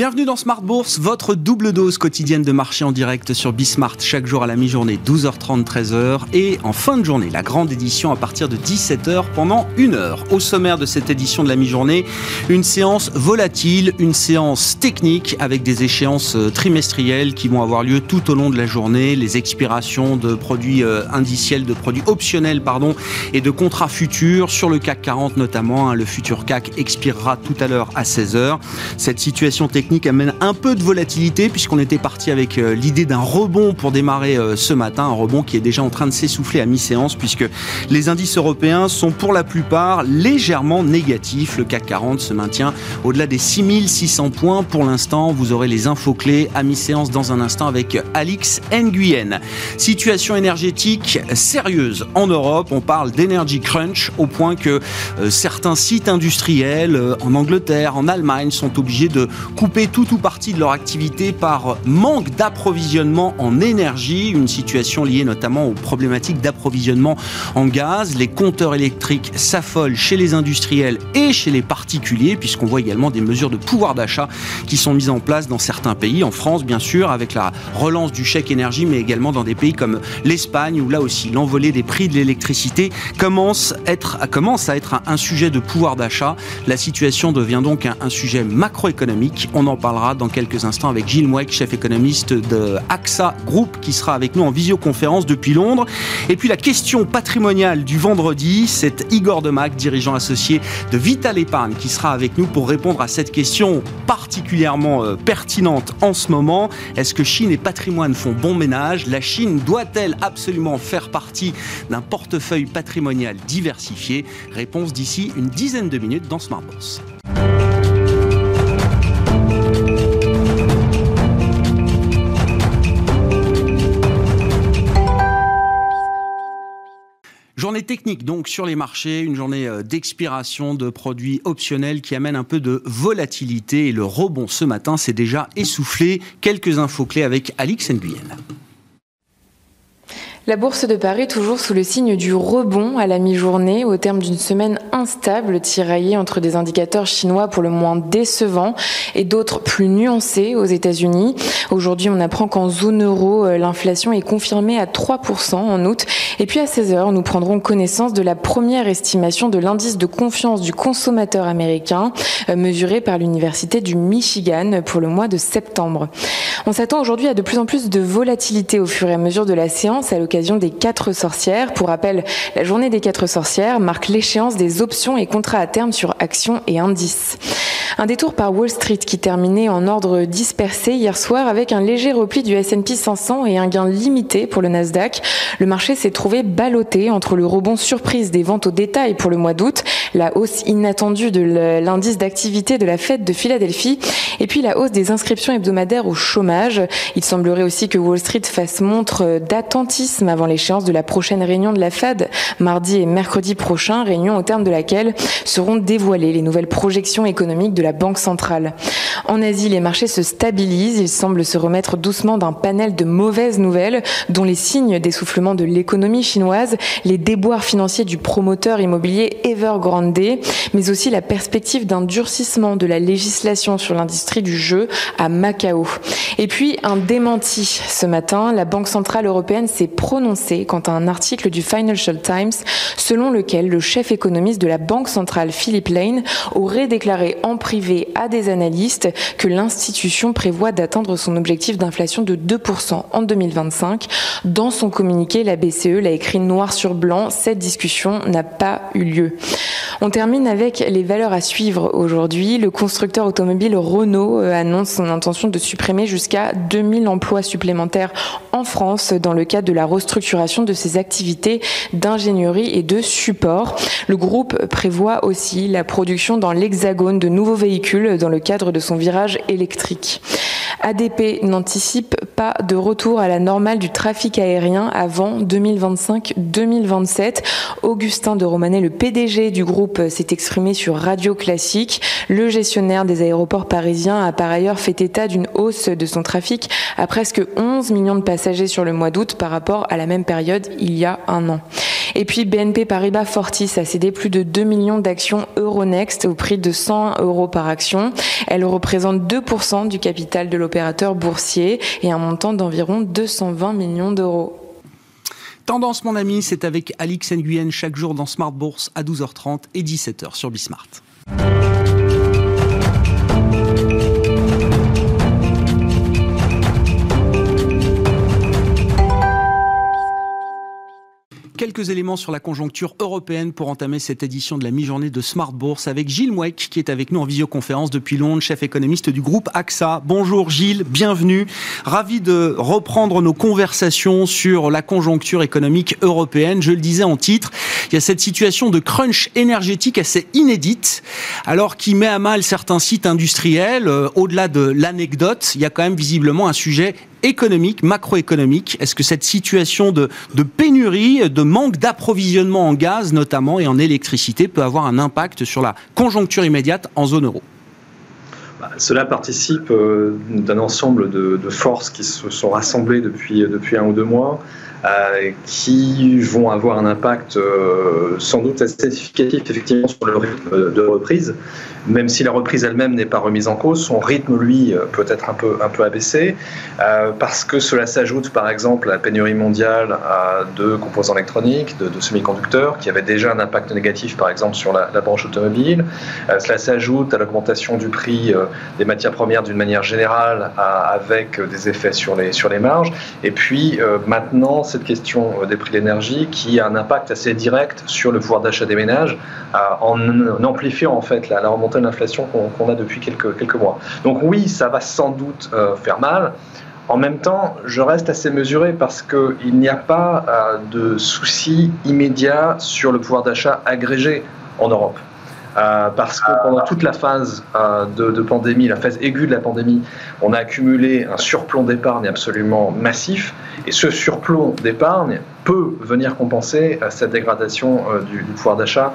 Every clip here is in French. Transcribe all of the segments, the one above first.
Bienvenue dans Smart Bourse, votre double dose quotidienne de marché en direct sur Bismart chaque jour à la mi-journée 12h30 13h et en fin de journée la grande édition à partir de 17h pendant une heure. Au sommaire de cette édition de la mi-journée, une séance volatile, une séance technique avec des échéances euh, trimestrielles qui vont avoir lieu tout au long de la journée, les expirations de produits euh, indiciels, de produits optionnels pardon et de contrats futurs sur le CAC 40 notamment, hein. le futur CAC expirera tout à l'heure à 16h. Cette situation technique amène un peu de volatilité puisqu'on était parti avec euh, l'idée d'un rebond pour démarrer euh, ce matin, un rebond qui est déjà en train de s'essouffler à mi-séance puisque les indices européens sont pour la plupart légèrement négatifs. Le CAC 40 se maintient au-delà des 6600 points pour l'instant. Vous aurez les infos clés à mi-séance dans un instant avec Alix Nguyen. Situation énergétique sérieuse en Europe. On parle d'énergie crunch au point que euh, certains sites industriels en Angleterre, en Allemagne sont obligés de couper tout ou partie de leur activité par manque d'approvisionnement en énergie, une situation liée notamment aux problématiques d'approvisionnement en gaz. Les compteurs électriques s'affolent chez les industriels et chez les particuliers, puisqu'on voit également des mesures de pouvoir d'achat qui sont mises en place dans certains pays, en France bien sûr, avec la relance du chèque énergie, mais également dans des pays comme l'Espagne, où là aussi l'envolée des prix de l'électricité commence, à être un, sujet de pouvoir d'achat. La situation devient donc un, sujet macroéconomique. On en parlera dans quelques instants avec Gilles Mouek, chef économiste de AXA Group, qui sera avec nous en visioconférence depuis Londres. Et puis la question patrimoniale du vendredi, c'est Igor Demac, dirigeant associé de Vital Épargne, qui sera avec nous pour répondre à cette question particulièrement euh, pertinente en ce moment. Est-ce que Chine et patrimoine font bon ménage? La Chine doit-elle absolument faire partie d'un portefeuille patrimonial diversifié? Réponse d'ici une dizaine de minutes dans Smart Bourse. Journée technique donc sur les marchés, une journée euh, d'expiration de produits optionnels qui amène un peu de volatilité et le rebond ce matin s'est déjà essoufflé. Quelques infos clés avec Alix Nguyen. La bourse de Paris toujours sous le signe du rebond à la mi-journée au terme d'une semaine instable tiraillée entre des indicateurs chinois pour le moins décevants et d'autres plus nuancés aux États-Unis. Aujourd'hui, on apprend qu'en zone euro, euh, l'inflation est confirmée à 3% en août. Et puis à 16h, nous prendrons connaissance de la première estimation de l'indice de confiance du consommateur américain euh, mesuré par l'Université du Michigan pour le mois de septembre. On s'attend aujourd'hui à de plus en plus de volatilité au fur et à mesure de la séance l'occasion des quatre sorcières. Pour rappel, la journée des quatre sorcières marque l'échéance des options et contrats à terme sur actions et indices. Un détour par Wall Street qui terminait en ordre dispersé hier soir avec un léger repli du S&P 500 et un gain limité pour le Nasdaq. Le marché s'est trouvé ballotté entre le rebond surprise des ventes au détail pour le mois d'août, la hausse inattendue de l'indice d'activité de la Fed de Philadelphie et puis la hausse des inscriptions hebdomadaires au chômage. Il semblerait aussi que Wall Street fasse montre d'attentisme avant l'échéance de la prochaine réunion de la Fed, mardi et mercredi prochain, réunion au terme de laquelle seront dévoilées les nouvelles projections économiques de la Banque centrale. En Asie, les marchés se stabilisent, ils semblent se remettre doucement d'un panel de mauvaises nouvelles, dont les signes d'essoufflement de l'économie chinoise, les déboires financiers du promoteur immobilier Evergrande, mais aussi la perspective d'un durcissement de la législation sur l'industrie du jeu à Macao. Et puis un démenti ce matin, la Banque centrale européenne s'est prononcé quant à un article du Financial Times selon lequel le chef économiste de la Banque centrale, Philip Lane, aurait déclaré en privé à des analystes que l'institution prévoit d'atteindre son objectif d'inflation de 2% en 2025. Dans son communiqué, la BCE l'a écrit noir sur blanc, cette discussion n'a pas eu lieu. On termine avec les valeurs à suivre aujourd'hui. Le constructeur automobile Renault euh, annonce son intention de supprimer jusqu'à 2000 emplois supplémentaires en France dans le cadre de la restructuration de ses activités d'ingénierie et de support. Le groupe prévoit aussi la production dans l'Hexagone de nouveaux véhicules dans le cadre de son virage électrique. ADP n'anticipe pas de retour à la normale du trafic aérien avant 2025-2027. Augustin de Romanet, le PDG du groupe, s'est exprimé sur Radio Classique. Le gestionnaire des aéroports parisiens a par ailleurs fait état d'une hausse de son trafic à presque 11 millions de passagers sur le mois d'août par rapport à la même période il y a un an. Et puis BNP Paribas Fortis a cédé plus de 2 millions d'actions Euronext au prix de 100 euros par action. Elle représente 2% du capital de l'opérateur boursier et un montant d'environ 220 millions d'euros. Tendance, mon ami, c'est avec Alix Nguyen chaque jour dans Smart Bourse à 12h30 et 17h sur Bismart. Quelques éléments sur la conjoncture européenne pour entamer cette édition de la mi-journée de Smart Bourse avec Gilles Mouek qui est avec nous en visioconférence depuis Londres, chef économiste du groupe AXA. Bonjour Gilles, bienvenue. Ravi de reprendre nos conversations sur la conjoncture économique européenne. Je le disais en titre, il y a cette situation de crunch énergétique assez inédite, alors qui met à mal certains sites industriels. Euh, au-delà de l'anecdote, il y a quand même visiblement un sujet économique, macroéconomique Est-ce que cette situation de, pénurie, de manque d'approvisionnement en gaz notamment et en électricité peut avoir un impact sur la conjoncture immédiate en zone euro? Bah, cela participe euh, d'un ensemble de, forces qui se sont rassemblées depuis, depuis un ou deux mois. Euh, qui vont avoir un impact euh, sans doute assez significatif effectivement sur le rythme de reprise, même si la reprise elle-même n'est pas remise en cause, son rythme lui euh, peut être un peu, un peu abaissé, parce que cela s'ajoute par exemple à la pénurie mondiale de composants électroniques, de, semi-conducteurs, qui avait déjà un impact négatif par exemple sur la, branche automobile. cela s'ajoute à l'augmentation du prix des matières premières d'une manière générale, avec des effets sur les, sur les marges. Et puis maintenant, cette question euh, des prix de l'énergie qui a un impact assez direct sur le pouvoir d'achat des ménages euh, en, amplifiant en fait la, remontée de l'inflation qu'on a depuis quelques, quelques mois. Donc oui, ça va sans doute euh, faire mal. En même temps, je reste assez mesuré parce qu'il n'y a pas de souci immédiat sur le pouvoir d'achat agrégé en Europe. Euh, parce que pendant toute la phase euh, de, pandémie, la phase aiguë de la pandémie, on a accumulé un surplomb d'épargne absolument massif, et ce surplomb d'épargne peut venir compenser euh, cette dégradation du, pouvoir d'achat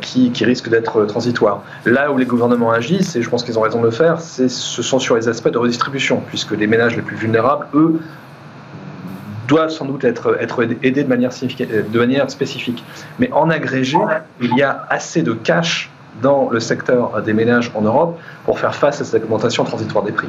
qui, risque d'être transitoire. Là où les gouvernements agissent, et je pense qu'ils ont raison de le faire, ce sont sur les aspects de redistribution, puisque les ménages les plus vulnérables, eux, doivent sans doute être, aidés de manière spécifique. Mais en agrégé, il y a assez de cash dans le secteur des ménages en Europe pour faire face à cette augmentation transitoire des prix.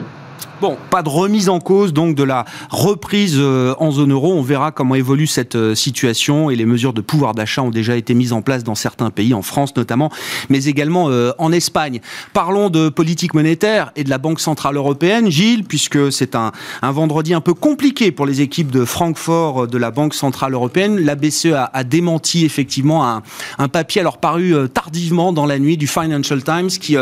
Bon, pas de remise en cause donc de la reprise euh, en zone euro. On verra comment évolue cette euh, situation et les mesures de pouvoir d'achat ont déjà été mises en place dans certains pays, en France notamment, mais également euh, en Espagne. Parlons de politique monétaire et de la Banque centrale européenne, Gilles, puisque c'est un, vendredi un peu compliqué pour les équipes de Francfort de la Banque centrale européenne. La BCE a, démenti effectivement un, un, papier alors paru tardivement dans la nuit du Financial Times qui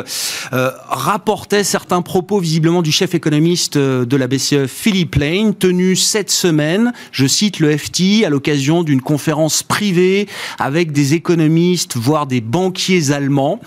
rapportait certains propos visiblement du chef économique euh, de la BCE, Philippe Lane, tenu cette semaine, je cite le FT, à l'occasion d'une conférence privée avec des économistes, voire des banquiers allemands.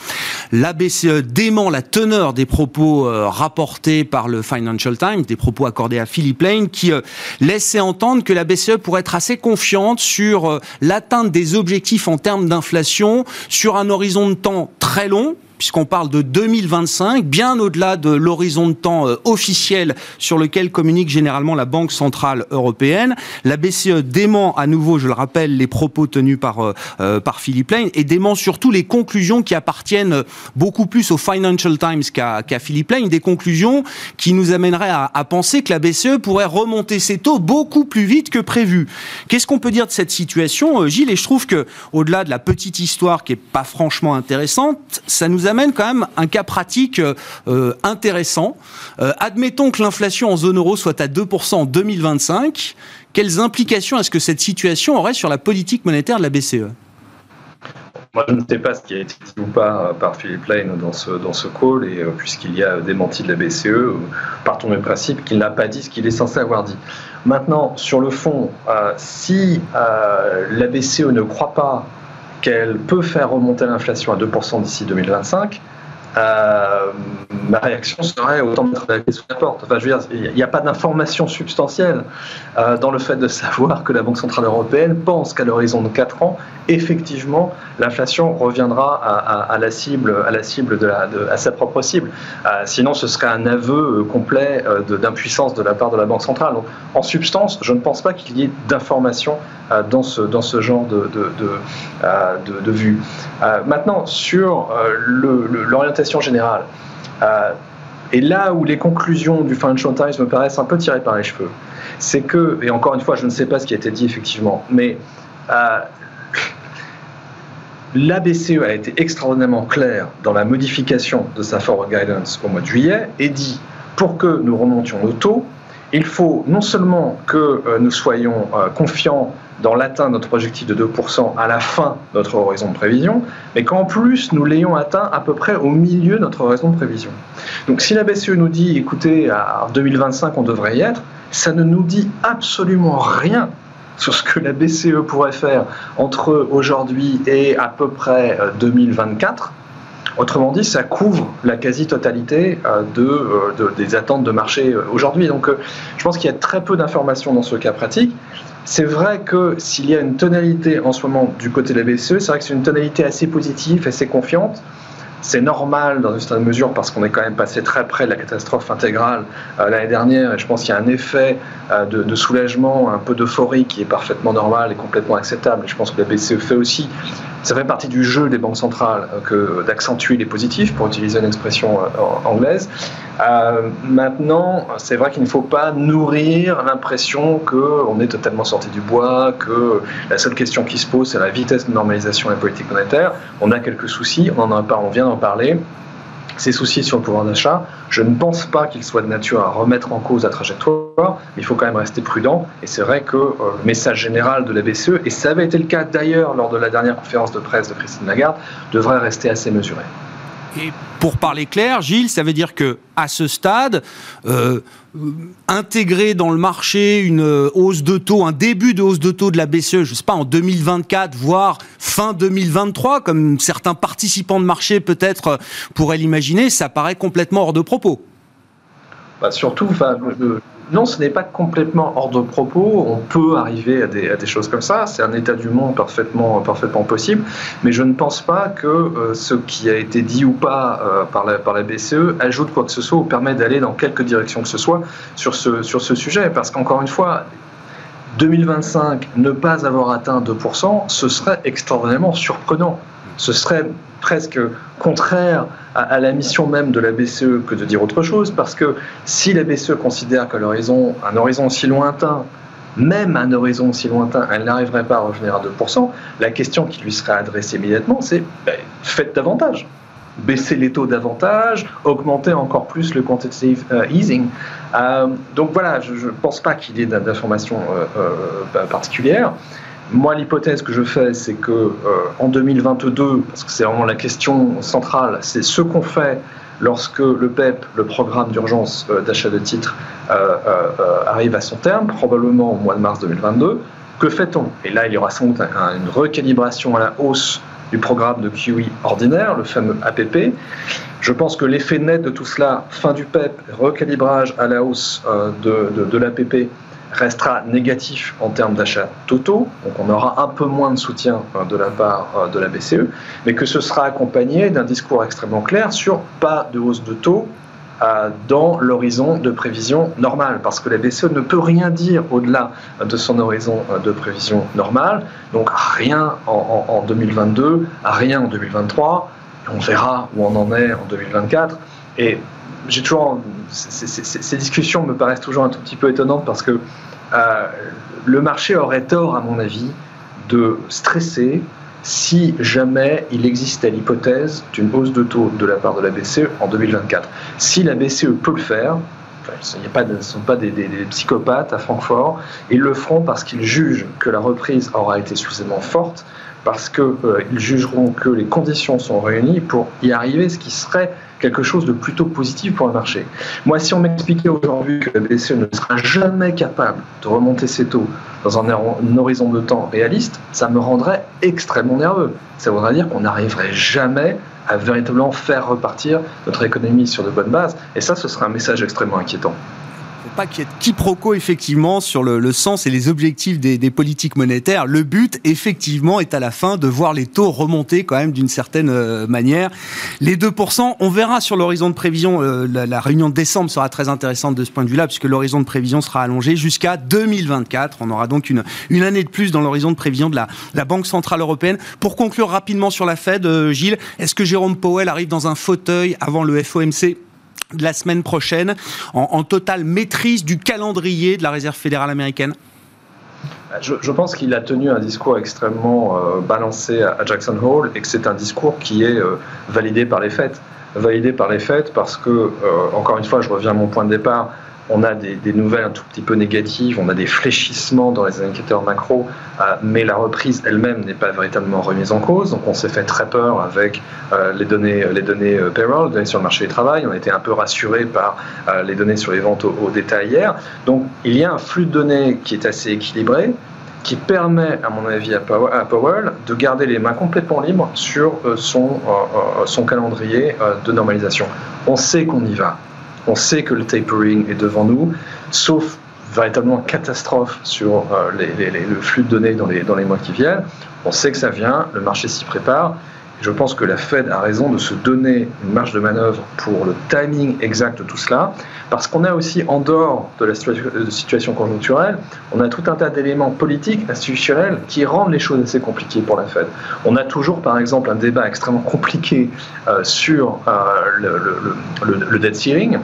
La BCE dément la teneur des propos euh, rapportés par le Financial Times, des propos accordés à Philippe Lane, qui euh, laissaient entendre que la BCE pourrait être assez confiante sur l'atteinte des objectifs en termes d'inflation sur un horizon de temps très long, puisqu'on parle de 2025, bien au-delà de l'horizon de temps euh, officiel sur lequel communique généralement la Banque Centrale Européenne. La BCE dément à nouveau, je le rappelle, les propos tenus par, euh, euh, par Philippe Lane et dément surtout les conclusions qui appartiennent beaucoup plus au Financial Times qu'à Philippe Lane, des conclusions qui nous amèneraient à, à, penser que la BCE pourrait remonter ses taux beaucoup plus vite que prévu. Qu'est-ce qu'on peut dire de cette situation, Gilles? Et je trouve que, au-delà de la petite histoire qui est pas franchement intéressante, ça nous amène quand même un cas pratique euh, intéressant. Euh, admettons que l'inflation en zone euro soit à 2% en 2025. Quelles implications est-ce que cette situation aurait sur la politique monétaire de la BCE moi, je ne sais pas ce qui a été dit ou pas par Philippe Lane dans ce, dans ce call, et euh, puisqu'il y a démenti de la BCE, partons du principe qu'il n'a pas dit ce qu'il est censé avoir dit. Maintenant, sur le fond, si la BCE ne croit pas qu'elle peut faire remonter l'inflation à 2% d'ici 2025, euh, ma réaction serait autant mettre la clé sous la porte. Enfin, je veux dire, il n'y a pas d'information substantielle euh, dans le fait de savoir que la Banque Centrale Européenne pense qu'à l'horizon de 4 ans, effectivement, l'inflation reviendra à, la cible, à sa propre cible. Euh, sinon, ce serait un aveu complet d'impuissance de la part de la Banque Centrale. Donc, en substance, je ne pense pas qu'il y ait d'informations dans, ce, genre de vue. maintenant, sur l'orientation générale, euh, et là où les conclusions du Financial Times me paraissent un peu tirées par les cheveux, c'est que, et encore une fois, je ne sais pas ce qui a été dit effectivement, mais euh, la BCE a été extraordinairement claire dans la modification de sa forward guidance au mois de juillet et dit pour que nous remontions nos taux, il faut non seulement que euh, nous soyons euh, confiants dans l'atteinte de notre objectif de 2% à la fin de notre horizon de prévision, mais qu'en plus nous l'ayons atteint à peu près au milieu de notre horizon de prévision. Donc si la BCE nous dit, écoutez, en 2025 on devrait y être, ça ne nous dit absolument rien sur ce que la BCE pourrait faire entre aujourd'hui et à peu près 2024. Euh, Autrement dit, ça couvre la quasi-totalité euh, euh, de, des attentes de marché aujourd'hui. Donc je pense qu'il y a très peu d'informations dans ce cas pratique. C'est vrai que s'il y a une tonalité en ce moment du côté de la BCE, c'est vrai que c'est une tonalité assez positive, assez confiante. C'est normal dans une certaine mesure parce qu'on est quand même passé très près de la catastrophe intégrale euh, l'année dernière et je pense qu'il y a un effet euh, de, soulagement, un peu d'euphorie qui est parfaitement normal et complètement acceptable. Et je pense que la BCE fait aussi ça fait partie du jeu des banques centrales euh, que d'accentuer les positifs, pour utiliser une expression euh, anglaise. Euh, maintenant, c'est vrai qu'il ne faut pas nourrir l'impression qu'on est totalement sorti du bois, que la seule question qui se pose, c'est la vitesse de normalisation de la politique monétaire. On a quelques soucis, on, en a, on vient d'en parler ces soucis sur le pouvoir d'achat. Je ne pense pas qu'ils soient de nature à remettre en cause la trajectoire, mais il faut quand même rester prudent. Et c'est vrai que euh, le message général de la BCE, et ça avait été le cas d'ailleurs lors de la dernière conférence de presse de Christine Lagarde, devrait rester assez mesuré. Et pour parler clair, Gilles, ça veut dire que à ce stade, euh, intégrer dans le marché une hausse de taux, un début de hausse de taux de la BCE, je ne sais pas, en 2024, voire fin 2023, comme certains participants de marché peut-être pourraient l'imaginer, ça paraît complètement hors de propos. Bah surtout, enfin, non, ce n'est pas complètement hors de propos. On peut arriver à des, choses comme ça. C'est un état du monde parfaitement, parfaitement possible. Mais je ne pense pas que euh, ce qui a été dit ou pas euh, par, la, BCE ajoute quoi que ce soit ou permet d'aller dans quelque direction que ce soit sur ce sujet. Parce qu'encore une fois, 2025, ne pas avoir atteint 2%, ce serait extraordinairement surprenant. Ce serait presque contraire à, la mission même de la BCE que de dire autre chose, parce que si la BCE considère que l'horizon, un horizon aussi lointain, même un horizon aussi lointain, elle n'arriverait pas à revenir à 2%, la question qui lui serait adressée immédiatement, c'est ben, faites davantage. Baisser les taux davantage, augmenter encore plus le quantitative euh, easing. Euh, donc voilà, je ne pense pas qu'il y ait d'informations euh, particulières. Moi, l'hypothèse que je fais, c'est que euh, en 2022, parce que c'est vraiment la question centrale, c'est ce qu'on fait lorsque le PEP, le programme d'urgence euh, d'achat de titres, euh, arrive à son terme, probablement au mois de mars 2022. Que fait-on? Et là, il y aura sans doute une recalibration à la hausse du programme de QE ordinaire, le fameux APP. Je pense que l'effet net de tout cela, fin du PEP, recalibrage à la hausse de, de, de l'APP, restera négatif en termes d'achats totaux, donc on aura un peu moins de soutien euh, de la part euh, de la BCE, mais que ce sera accompagné d'un discours extrêmement clair sur pas de hausse de taux euh, dans l'horizon de prévision normale, parce que la BCE ne peut rien dire au-delà de son horizon de prévision normale, donc rien en, en 2022, rien en 2023, on verra où on en est en 2024, et j'ai toujours ces discussions me paraissent toujours un tout petit peu étonnantes parce que euh, le marché aurait tort, à mon avis, de stresser si jamais il existait l'hypothèse d'une hausse de taux de la part de la BCE en 2024. Si la BCE peut le faire, ce ne sont pas des, psychopathes à Francfort, ils le feront parce qu'ils jugent que la reprise aura été suffisamment forte, parce qu'ils euh, jugeront que les conditions sont réunies pour y arriver, ce qui serait quelque chose de plutôt positif pour le marché. Moi, si on m'expliquait aujourd'hui que la BCE ne sera jamais capable de remonter ses taux dans un, horizon de temps réaliste, ça me rendrait extrêmement nerveux. Ça voudrait dire qu'on n'arriverait jamais à véritablement faire repartir notre économie sur de bonnes bases. Et ça, ce serait un message extrêmement inquiétant pas qu'il y ait de quiproquo effectivement sur le, sens et les objectifs des, politiques monétaires. Le but effectivement est à la fin de voir les taux remonter quand même d'une certaine euh, manière. Les 2%, on verra sur l'horizon de prévision, euh, la, réunion de décembre sera très intéressante de ce point de vue-là puisque l'horizon de prévision sera allongé jusqu'à 2024. On aura donc une, année de plus dans l'horizon de prévision de la, la Banque Centrale Européenne. Pour conclure rapidement sur la Fed, euh, Gilles, est-ce que Jérôme Powell arrive dans un fauteuil avant le FOMC de la semaine prochaine, en, totale maîtrise du calendrier de la Réserve fédérale américaine je, pense qu'il a tenu un discours extrêmement euh, balancé à, Jackson Hole et que c'est un discours qui est euh, validé par les faits. Validé par les faits parce que, euh, encore une fois, je reviens à mon point de départ, on a des, nouvelles un tout petit peu négatives, on a des fléchissements dans les indicateurs macro, euh, mais la reprise elle-même n'est pas véritablement remise en cause. Donc on s'est fait très peur avec euh, les données, les données euh, payroll, les données sur le marché du travail. On a été un peu rassuré par les données sur les ventes au, détail hier. Donc il y a un flux de données qui est assez équilibré qui permet, à mon avis, à Powell de garder les mains complètement libres sur son, son calendrier de normalisation. On sait qu'on y va. On sait que le tapering est devant nous, sauf véritablement catastrophe sur euh, le flux de données dans les, dans les mois qui viennent. On sait que ça vient, le marché s'y prépare. Je pense que la Fed a raison de se donner une marge de manœuvre pour le timing exact de tout cela, parce qu'on a aussi, en dehors de la situation conjoncturelle, on a tout un tas d'éléments politiques, institutionnels, qui rendent les choses assez compliquées pour la Fed. On a toujours, par exemple, un débat extrêmement compliqué euh, sur euh, le, le, debt ceiling.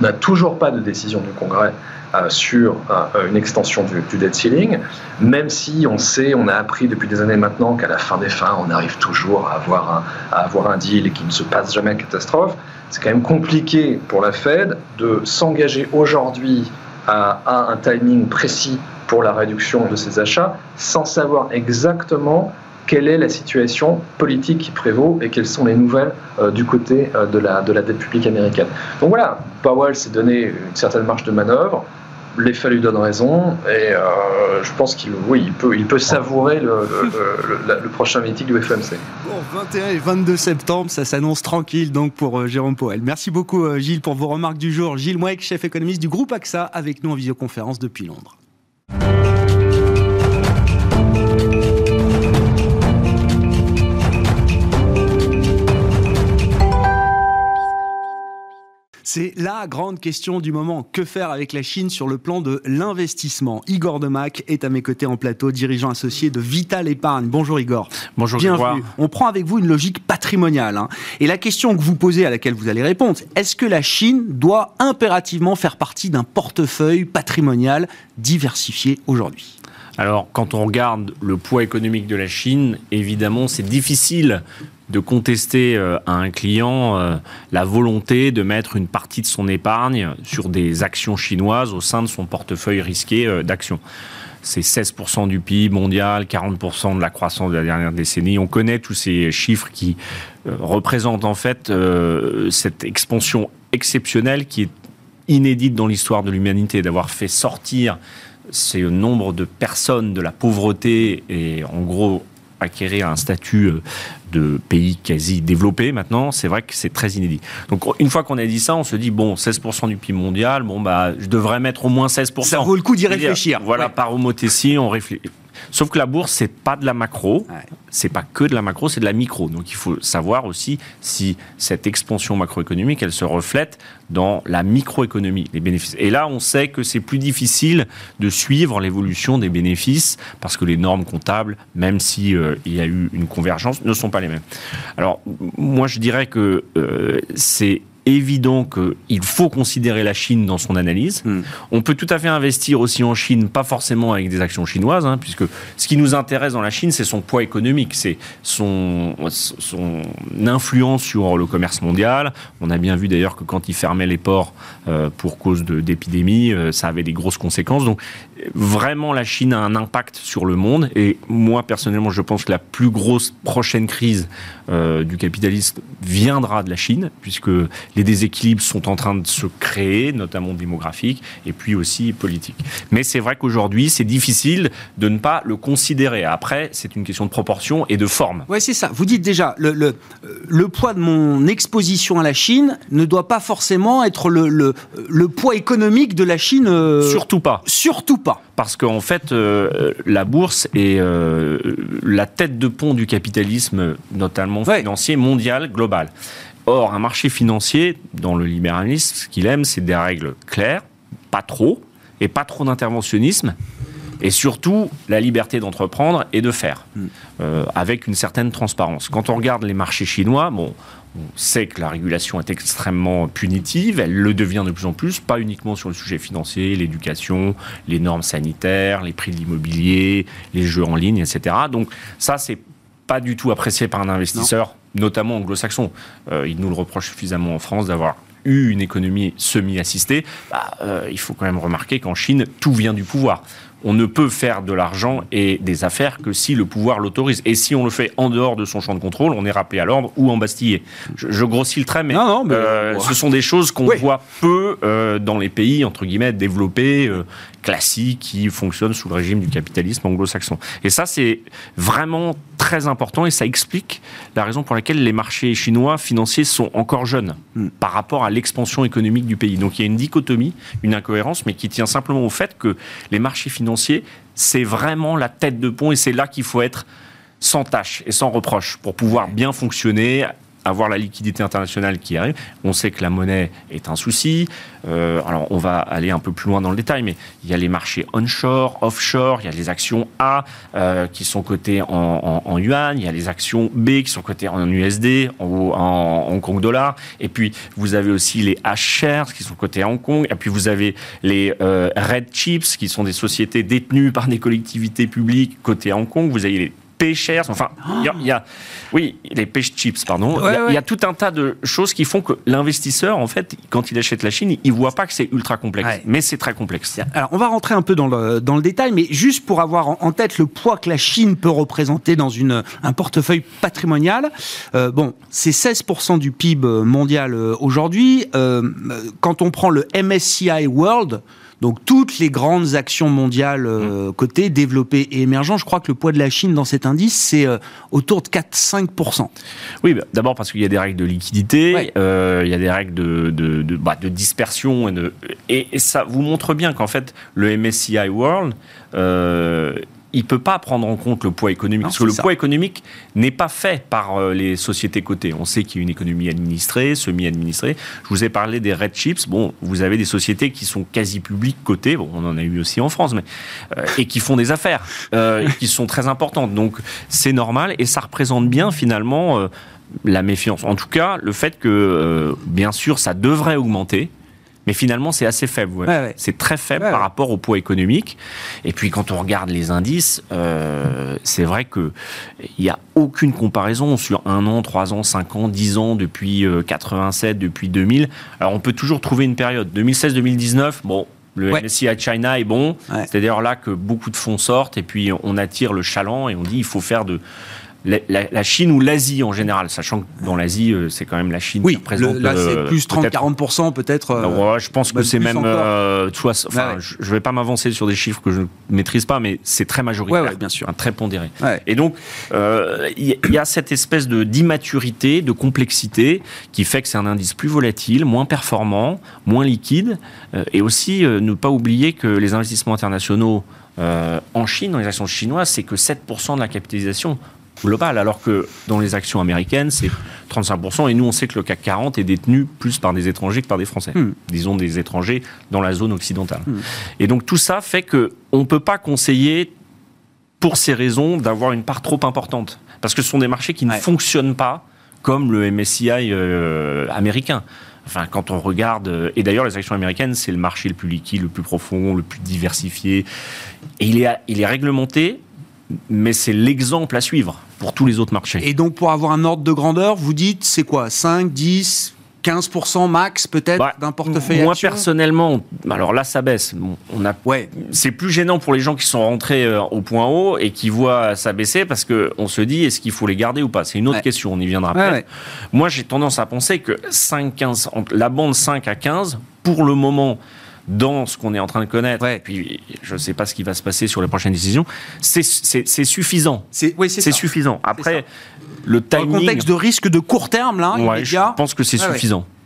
On n'a toujours pas de décision du Congrès euh, sur euh, une extension du, debt ceiling, même si on sait, on a appris depuis des années maintenant qu'à la fin des fins, on arrive toujours à avoir un, à avoir un deal et qu'il ne se passe jamais catastrophe. C'est quand même compliqué pour la Fed de s'engager aujourd'hui à un timing précis pour la réduction de ses achats sans savoir exactement quelle est la situation politique qui prévaut et quelles sont les nouvelles euh, du côté de, la, de la dette publique américaine. Donc voilà, Powell s'est donné une certaine marge de manœuvre l'effet lui donne raison et euh, je pense qu'il oui, il peut, il peut savourer le, le, prochain meeting du FMC. Bon, 21 et 22 septembre, ça s'annonce tranquille donc pour euh, Jérôme Poel. Merci beaucoup euh, Gilles pour vos remarques du jour. Gilles Mouek, chef économiste du groupe AXA, avec nous en visioconférence depuis Londres. C'est la grande question du moment. Que faire avec la Chine sur le plan de l'investissement? Igor Demac est à mes côtés en plateau, dirigeant associé de Vital Épargne. Bonjour Igor. Bonjour Bienvenue. On prend avec vous une logique patrimoniale. Hein. Et la question que vous posez, à laquelle vous allez répondre, est-ce que la Chine doit impérativement faire partie d'un portefeuille patrimonial diversifié aujourd'hui? Alors, quand on regarde le poids économique de la Chine, évidemment, c'est difficile de contester euh, à un client euh, la volonté de mettre une partie de son épargne sur des actions chinoises au sein de son portefeuille risqué euh, d'actions. C'est 16% du PIB mondial, 40% de la croissance de la dernière décennie. On connaît tous ces chiffres qui représentent en fait cette expansion exceptionnelle qui est inédite dans l'histoire de l'humanité, d'avoir fait sortir ce nombre de personnes de la pauvreté et en gros acquérir un statut de pays quasi développé maintenant, c'est vrai que c'est très inédit. Donc une fois qu'on a dit ça, on se dit bon, 16% du PIB mondial, bon bah je devrais mettre au moins 16%. Ça vaut le coup d'y réfléchir. Voilà, par homothétie, on réfléchit. Sauf que la bourse, c'est pas de la macro, c'est pas que de la macro, c'est de la micro. Donc il faut savoir aussi si cette expansion macroéconomique, elle se reflète dans la microéconomie, les bénéfices. Et là, on sait que c'est plus difficile de suivre l'évolution des bénéfices parce que les normes comptables, même si euh, il y a eu une convergence, ne sont pas les mêmes. Alors moi, je dirais que euh, c'est évident qu'il faut considérer la Chine dans son analyse. Hmm. On peut tout à fait investir aussi en Chine, pas forcément avec des actions chinoises, hein, puisque ce qui nous intéresse dans la Chine, c'est son poids économique, c'est son, son influence sur le commerce mondial. On a bien vu d'ailleurs que quand il fermait les ports euh, pour cause d'épidémie, euh, ça avait des grosses conséquences. Donc vraiment, la Chine a un impact sur le monde. Et moi, personnellement, je pense que la plus grosse prochaine crise euh, du capitalisme viendra de la Chine, puisque les déséquilibres sont en train de se créer, notamment démographiques et puis aussi politiques. Mais c'est vrai qu'aujourd'hui, c'est difficile de ne pas le considérer. Après, c'est une question de proportion et de forme. Oui, c'est ça. Vous dites déjà, le, le, le, poids de mon exposition à la Chine ne doit pas forcément être le, le, le poids économique de la Chine. Euh, surtout pas. Surtout pas. Parce qu'en fait, euh, la bourse est euh, la tête de pont du capitalisme, notamment financier, mondial, global. Or, un marché financier, dans le libéralisme, ce qu'il aime, c'est des règles claires, pas trop, et pas trop d'interventionnisme, et surtout la liberté d'entreprendre et de faire, mm. euh, avec une certaine transparence. Quand on regarde les marchés chinois, bon, on sait que la régulation est extrêmement punitive, elle le devient de plus en plus, pas uniquement sur le sujet financier, l'éducation, les normes sanitaires, les prix de l'immobilier, les jeux en ligne, etc. Donc ça, c'est pas du tout apprécié par un investisseur, notamment anglo-saxon. Euh, il nous le reproche suffisamment en France d'avoir eu une économie semi-assistée. Bah, euh, il faut quand même remarquer qu'en Chine, tout vient du pouvoir on ne peut faire de l'argent et des affaires que si le pouvoir l'autorise. Et si on le fait en dehors de son champ de contrôle, on est rappelé à l'ordre ou embastillé. Je, je grossis le trait, mais, euh, ce sont des choses qu'on voit peu euh, dans les pays, entre guillemets, développés, classiques, qui fonctionnent sous le régime du capitalisme anglo-saxon. Et ça, c'est vraiment très important et ça explique la raison pour laquelle les marchés chinois financiers sont encore jeunes hmm. par rapport à l'expansion économique du pays. Donc il y a une dichotomie, une incohérence, mais qui tient simplement au fait que les marchés financiers c'est vraiment la tête de pont et c'est là qu'il faut être sans tâche et sans reproche pour pouvoir bien fonctionner avoir la liquidité internationale qui arrive. On sait que la monnaie est un souci. Euh, alors, on va aller un peu plus loin dans le détail, mais il y a les marchés onshore, offshore, il y a les actions A euh, qui sont cotées en, yuan, il y a les actions B qui sont cotées en USD, en, en Hong Kong dollar, et puis vous avez aussi les H-shares qui sont cotées à Hong Kong, et puis vous avez les euh, Red Chips qui sont des sociétés détenues par des collectivités publiques cotées à Hong Kong, vous avez les pêcheurs, enfin, il y, a, oui, les pêche chips, pardon. Il y, a tout un tas de choses qui font que l'investisseur, en fait, quand il achète la Chine, il voit pas que c'est ultra complexe, mais c'est très complexe. Alors, on va rentrer un peu dans le, dans le détail, mais juste pour avoir en tête le poids que la Chine peut représenter dans une, un portefeuille patrimonial. Euh, bon, c'est 16% du PIB mondial euh, aujourd'hui. Euh, quand on prend le MSCI World, donc toutes les grandes actions mondiales euh, mmh. cotées, développées et émergentes, je crois que le poids de la Chine dans cet indice, c'est euh, autour de 4-5%. Oui, bah, d'abord parce qu'il y a des règles de liquidité, euh, il y a des règles de, de, de, bah, de dispersion, et, de, et, ça vous montre bien qu'en fait, le MSCI World il peut pas prendre en compte le poids économique. parce que le poids économique n'est pas fait par euh, les sociétés cotées. On sait qu'il y a une économie administrée, semi-administrée. Je vous ai parlé des red chips. Bon, vous avez des sociétés qui sont quasi publiques cotées. Bon, on en a eu aussi en France, mais euh, et qui font des affaires, euh, qui sont très importantes. Donc c'est normal et ça représente bien finalement la méfiance. En tout cas, le fait que, bien sûr, ça devrait augmenter mais finalement, c'est assez faible. C'est très faible par rapport au poids économique. Et puis, quand on regarde les indices, euh, c'est vrai qu'il n'y a aucune comparaison sur un an, trois ans, cinq ans, dix ans, depuis 87, euh, depuis 2000. Alors, on peut toujours trouver une période. 2016-2019, bon, le MSCI China est bon. C'est d'ailleurs là que beaucoup de fonds sortent et puis on attire le chaland et on dit il faut faire de, la, Chine ou l'Asie en général, sachant que dans l'Asie, euh, c'est quand même la Chine oui, qui représente. là, c'est euh, plus 30-40% peut-être. Euh, je pense que c'est même. enfin, Je ne vais pas m'avancer sur des chiffres que je ne maîtrise pas, mais c'est très majoritaire, bien sûr, très pondéré. Et donc, il y, a cette espèce de d'immaturité, de complexité, qui fait que c'est un indice plus volatile, moins performant, moins liquide, et aussi ne pas oublier que les investissements internationaux en Chine, dans les actions chinoises, c'est que 7% de la capitalisation global, alors que dans les actions américaines, c'est 35%, et nous, on sait que le CAC 40 est détenu plus par des étrangers que par des Français. Hmm. Disons des étrangers dans la zone occidentale. Hmm. Et donc tout ça fait que on ne peut pas conseiller, pour ces raisons, d'avoir une part trop importante. Parce que ce sont des marchés qui ne fonctionnent pas comme le MSCI euh, américain. Enfin, quand on regarde, euh, et d'ailleurs les actions américaines, c'est le marché le plus liquide, le plus profond, le plus diversifié, et il est, il est réglementé, mais c'est l'exemple à suivre pour tous les autres marchés. Et donc, pour avoir un ordre de grandeur, vous dites, c'est quoi 5, 10 15% max peut-être Bah, d'un portefeuille Moi action personnellement, alors là ça baisse. On a, Ouais. c'est plus gênant pour les gens qui sont rentrés euh, au point haut et qui voient ça baisser parce que on se dit est-ce qu'il faut les garder ou pas? C'est une autre Ouais. question. On y viendra Ouais, après. Moi j'ai tendance à penser que 5, 15, entre la bande 5 à 15 pour le moment. Dans ce qu'on est en train de connaître, Ouais. puis je ne sais pas ce qui va se passer sur les prochaines décisions, c'est- suffisant. C'est oui, suffisant. Après, le Dans le timing. contexte de risque de court terme, là, Ouais, immédiat. je pense que c'est ouais.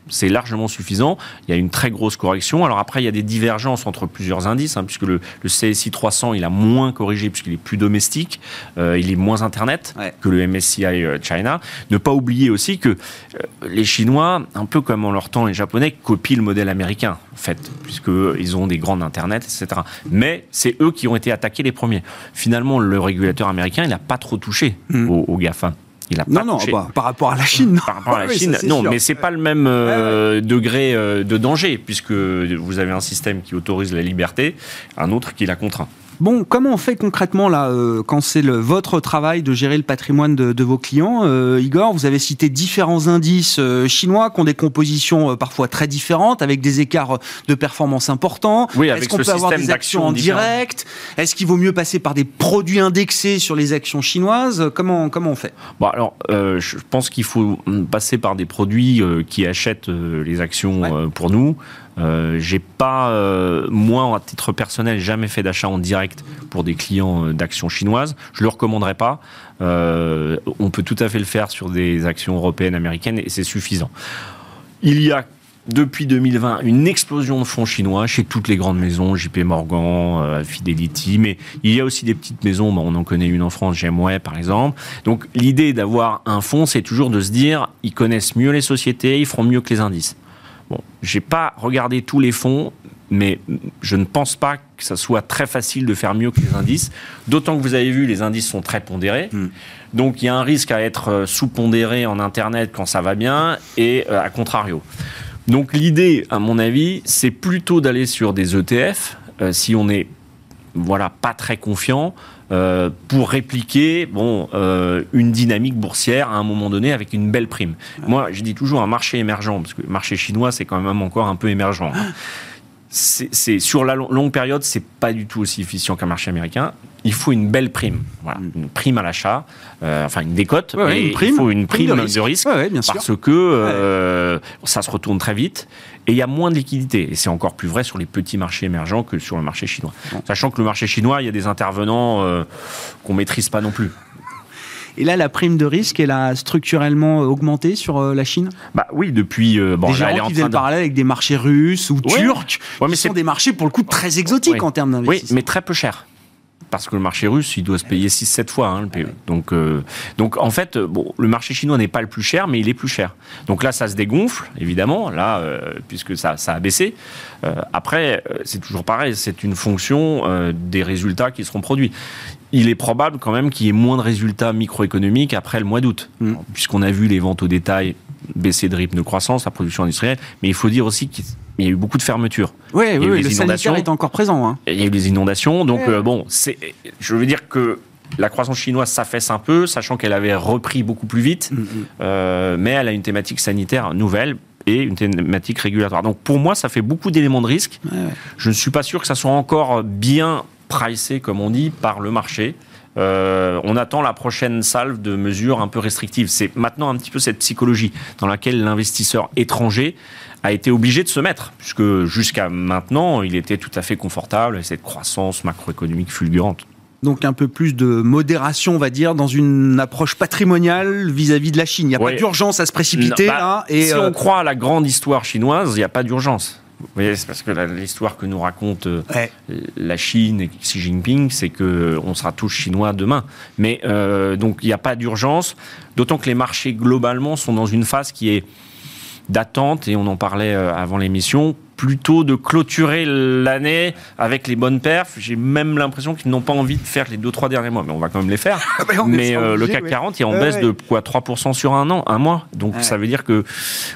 C'est largement suffisant. Il y a une très grosse correction. Alors après, il y a des divergences entre plusieurs indices, hein, puisque le, le CSI 300, il a moins corrigé puisqu'il est plus domestique, euh, il est moins Internet Ouais. que le MSCI euh, China. Ne pas oublier aussi que euh, les Chinois, un peu comme en leur temps les Japonais, copient le modèle américain, en fait, puisqu'ils ont des grandes Internet, etc. Mais c'est eux qui ont été attaqués les premiers. Finalement, le régulateur américain, il n'a pas trop touché Mm. aux, aux GAFA. Il a pas Non, non, bah, par rapport à la Chine. non. Par rapport à la Oui, Chine, non, sûr. mais c'est pas le même euh, degré euh, de danger, puisque vous avez un système qui autorise la liberté, un autre qui la contraint. Bon, comment on fait concrètement là euh, quand c'est le, votre travail de gérer le patrimoine de, de vos clients Euh, Igor, vous avez cité différents indices euh, chinois qui ont des compositions parfois très différentes, avec des écarts de performance importants. Oui, Est-ce avec qu'on peut avoir système des actions d'actions en direct? Est-ce qu'il vaut mieux passer par des produits indexés sur les actions chinoises? Comment comment on fait? Bon, alors, je pense qu'il faut mm, passer par des produits qui achètent les actions Ouais. pour nous. Euh, j'ai pas, euh, moi, à titre personnel, jamais fait d'achat en direct pour des clients euh, d'actions chinoises. Je le recommanderais pas. On peut tout à fait le faire sur des actions européennes, américaines, et c'est suffisant. Il y a depuis 2020 une explosion de fonds chinois chez toutes les grandes maisons, JP Morgan, Fidelity, mais il y a aussi des petites maisons, bah, on en connaît une en France, GMWay par exemple. Donc l'idée d'avoir un fonds, c'est toujours de se dire, ils connaissent mieux les sociétés, ils feront mieux que les indices. Bon, j'ai pas regardé tous les fonds, mais je ne pense pas que ça soit très facile de faire mieux que les indices. D'autant que vous avez vu, les indices sont très pondérés. Mm. Donc il y a un risque à être euh, sous-pondéré en Internet quand ça va bien et euh, à contrario. Donc l'idée, à mon avis, c'est plutôt d'aller sur des ETF euh, si on est voilà pas très confiant euh, pour répliquer bon euh, une dynamique boursière à un moment donné avec une belle prime. Moi, je dis toujours un marché émergent parce que le marché chinois c'est quand même encore un peu émergent. hein. C'est c'est- sur la lo- longue période, c'est pas du tout aussi efficient qu'un marché américain. Il faut une belle prime, voilà, une prime à l'achat, euh, enfin une décote. Ouais, ouais, et une prime, il faut une prime, prime de de risque. risque, Ouais, ouais, bien sûr. parce que euh, ça se retourne très vite et il y a moins de liquidité. Et c'est encore plus vrai sur les petits marchés émergents que sur le marché chinois. Sachant que le marché chinois, il y a des intervenants euh, qu'on maîtrise pas non plus. Et là, la prime de risque, elle a structurellement augmenté sur euh, la Chine? Bah oui, depuis euh, bon, Des en faisaient de parallèle avec des marchés russes ou Ouais. turcs, Ouais, mais qui sont des marchés pour le coup très exotiques Oui. en termes Oui, d'investissement. mais très peu cher. Parce que le marché russe, il doit se payer 6-7 fois hein, le PE. Donc, euh, donc en fait, bon, le marché chinois n'est pas le plus cher, mais il est plus cher. Donc là, ça se dégonfle, évidemment, là, euh, puisque ça, ça a baissé. Euh, après, c'est toujours pareil, c'est une fonction des résultats qui seront produits. Il est probable quand même qu'il y ait moins de résultats microéconomiques après le mois d'août, Mm. puisqu'on a vu les ventes au détail baisser de rythme de croissance, la production industrielle, mais il faut dire aussi qu'il y a eu beaucoup de fermetures. Oui, oui, oui, le inondations. sanitaire est encore présent. hein. Il y a eu des inondations, donc Ouais. euh, bon, c'est, je veux dire que la croissance chinoise s'affaisse un peu, sachant qu'elle avait repris beaucoup plus vite, Mm, mm. euh, mais elle a une thématique sanitaire nouvelle et une thématique régulatoire. Donc pour moi, ça fait beaucoup d'éléments de risque. Ouais, ouais. Je ne suis pas sûr que ça soit encore bien pricé, comme on dit, par le marché. Euh, on attend la prochaine salve de mesures un peu restrictives. C'est maintenant un petit peu cette psychologie dans laquelle l'investisseur étranger a été obligé de se mettre, puisque jusqu'à maintenant, il était tout à fait confortable avec cette croissance macroéconomique fulgurante. Donc un peu plus de modération, on va dire, dans une approche patrimoniale vis-à- -vis de la Chine. Il n'y a pas d'urgence à se précipiter Non, bah, là. Et, si euh, on croit à la grande histoire chinoise, il n'y a pas d'urgence. Vous voyez, c'est parce que l'histoire que nous raconte euh, ouais. la Chine et Xi Jinping, c'est que on sera tous chinois demain. Mais euh, donc il n'y a pas d'urgence, d'autant que les marchés globalement sont dans une phase qui est d'attente et on en parlait euh, avant l'émission. Plutôt de clôturer l'année avec les bonnes perfs. J'ai même l'impression qu'ils n'ont pas envie de faire les deux trois derniers mois, mais on va quand même les faire. Ah bah, mais euh, le CAC ouais. 40 est en Ouais, baisse ouais. de quoi 3% sur un an, un mois. Donc Ouais. ça veut dire que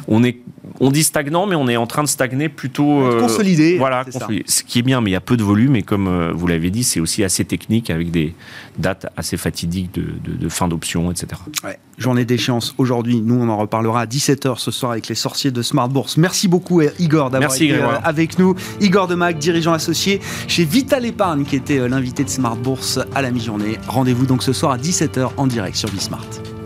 on est on dit stagnant, mais on est en train de stagner plutôt. Euh, consolidé. Voilà, consolidé. Ce qui est bien, mais il y a peu de volume, et comme euh, vous l'avez dit, c'est aussi assez technique avec des dates assez fatidiques de, fin d'option, etc. Ouais. Journée d'échéance aujourd'hui. Nous, on en reparlera à 17h ce soir avec les sorciers de Smart Bourse. Merci beaucoup, Igor, d'avoir été euh, avec nous. Igor Demac, dirigeant associé chez Vital Épargne, qui était l'invité de Smart Bourse à la mi-journée. Rendez-vous donc ce soir à 17h en direct sur Bismart.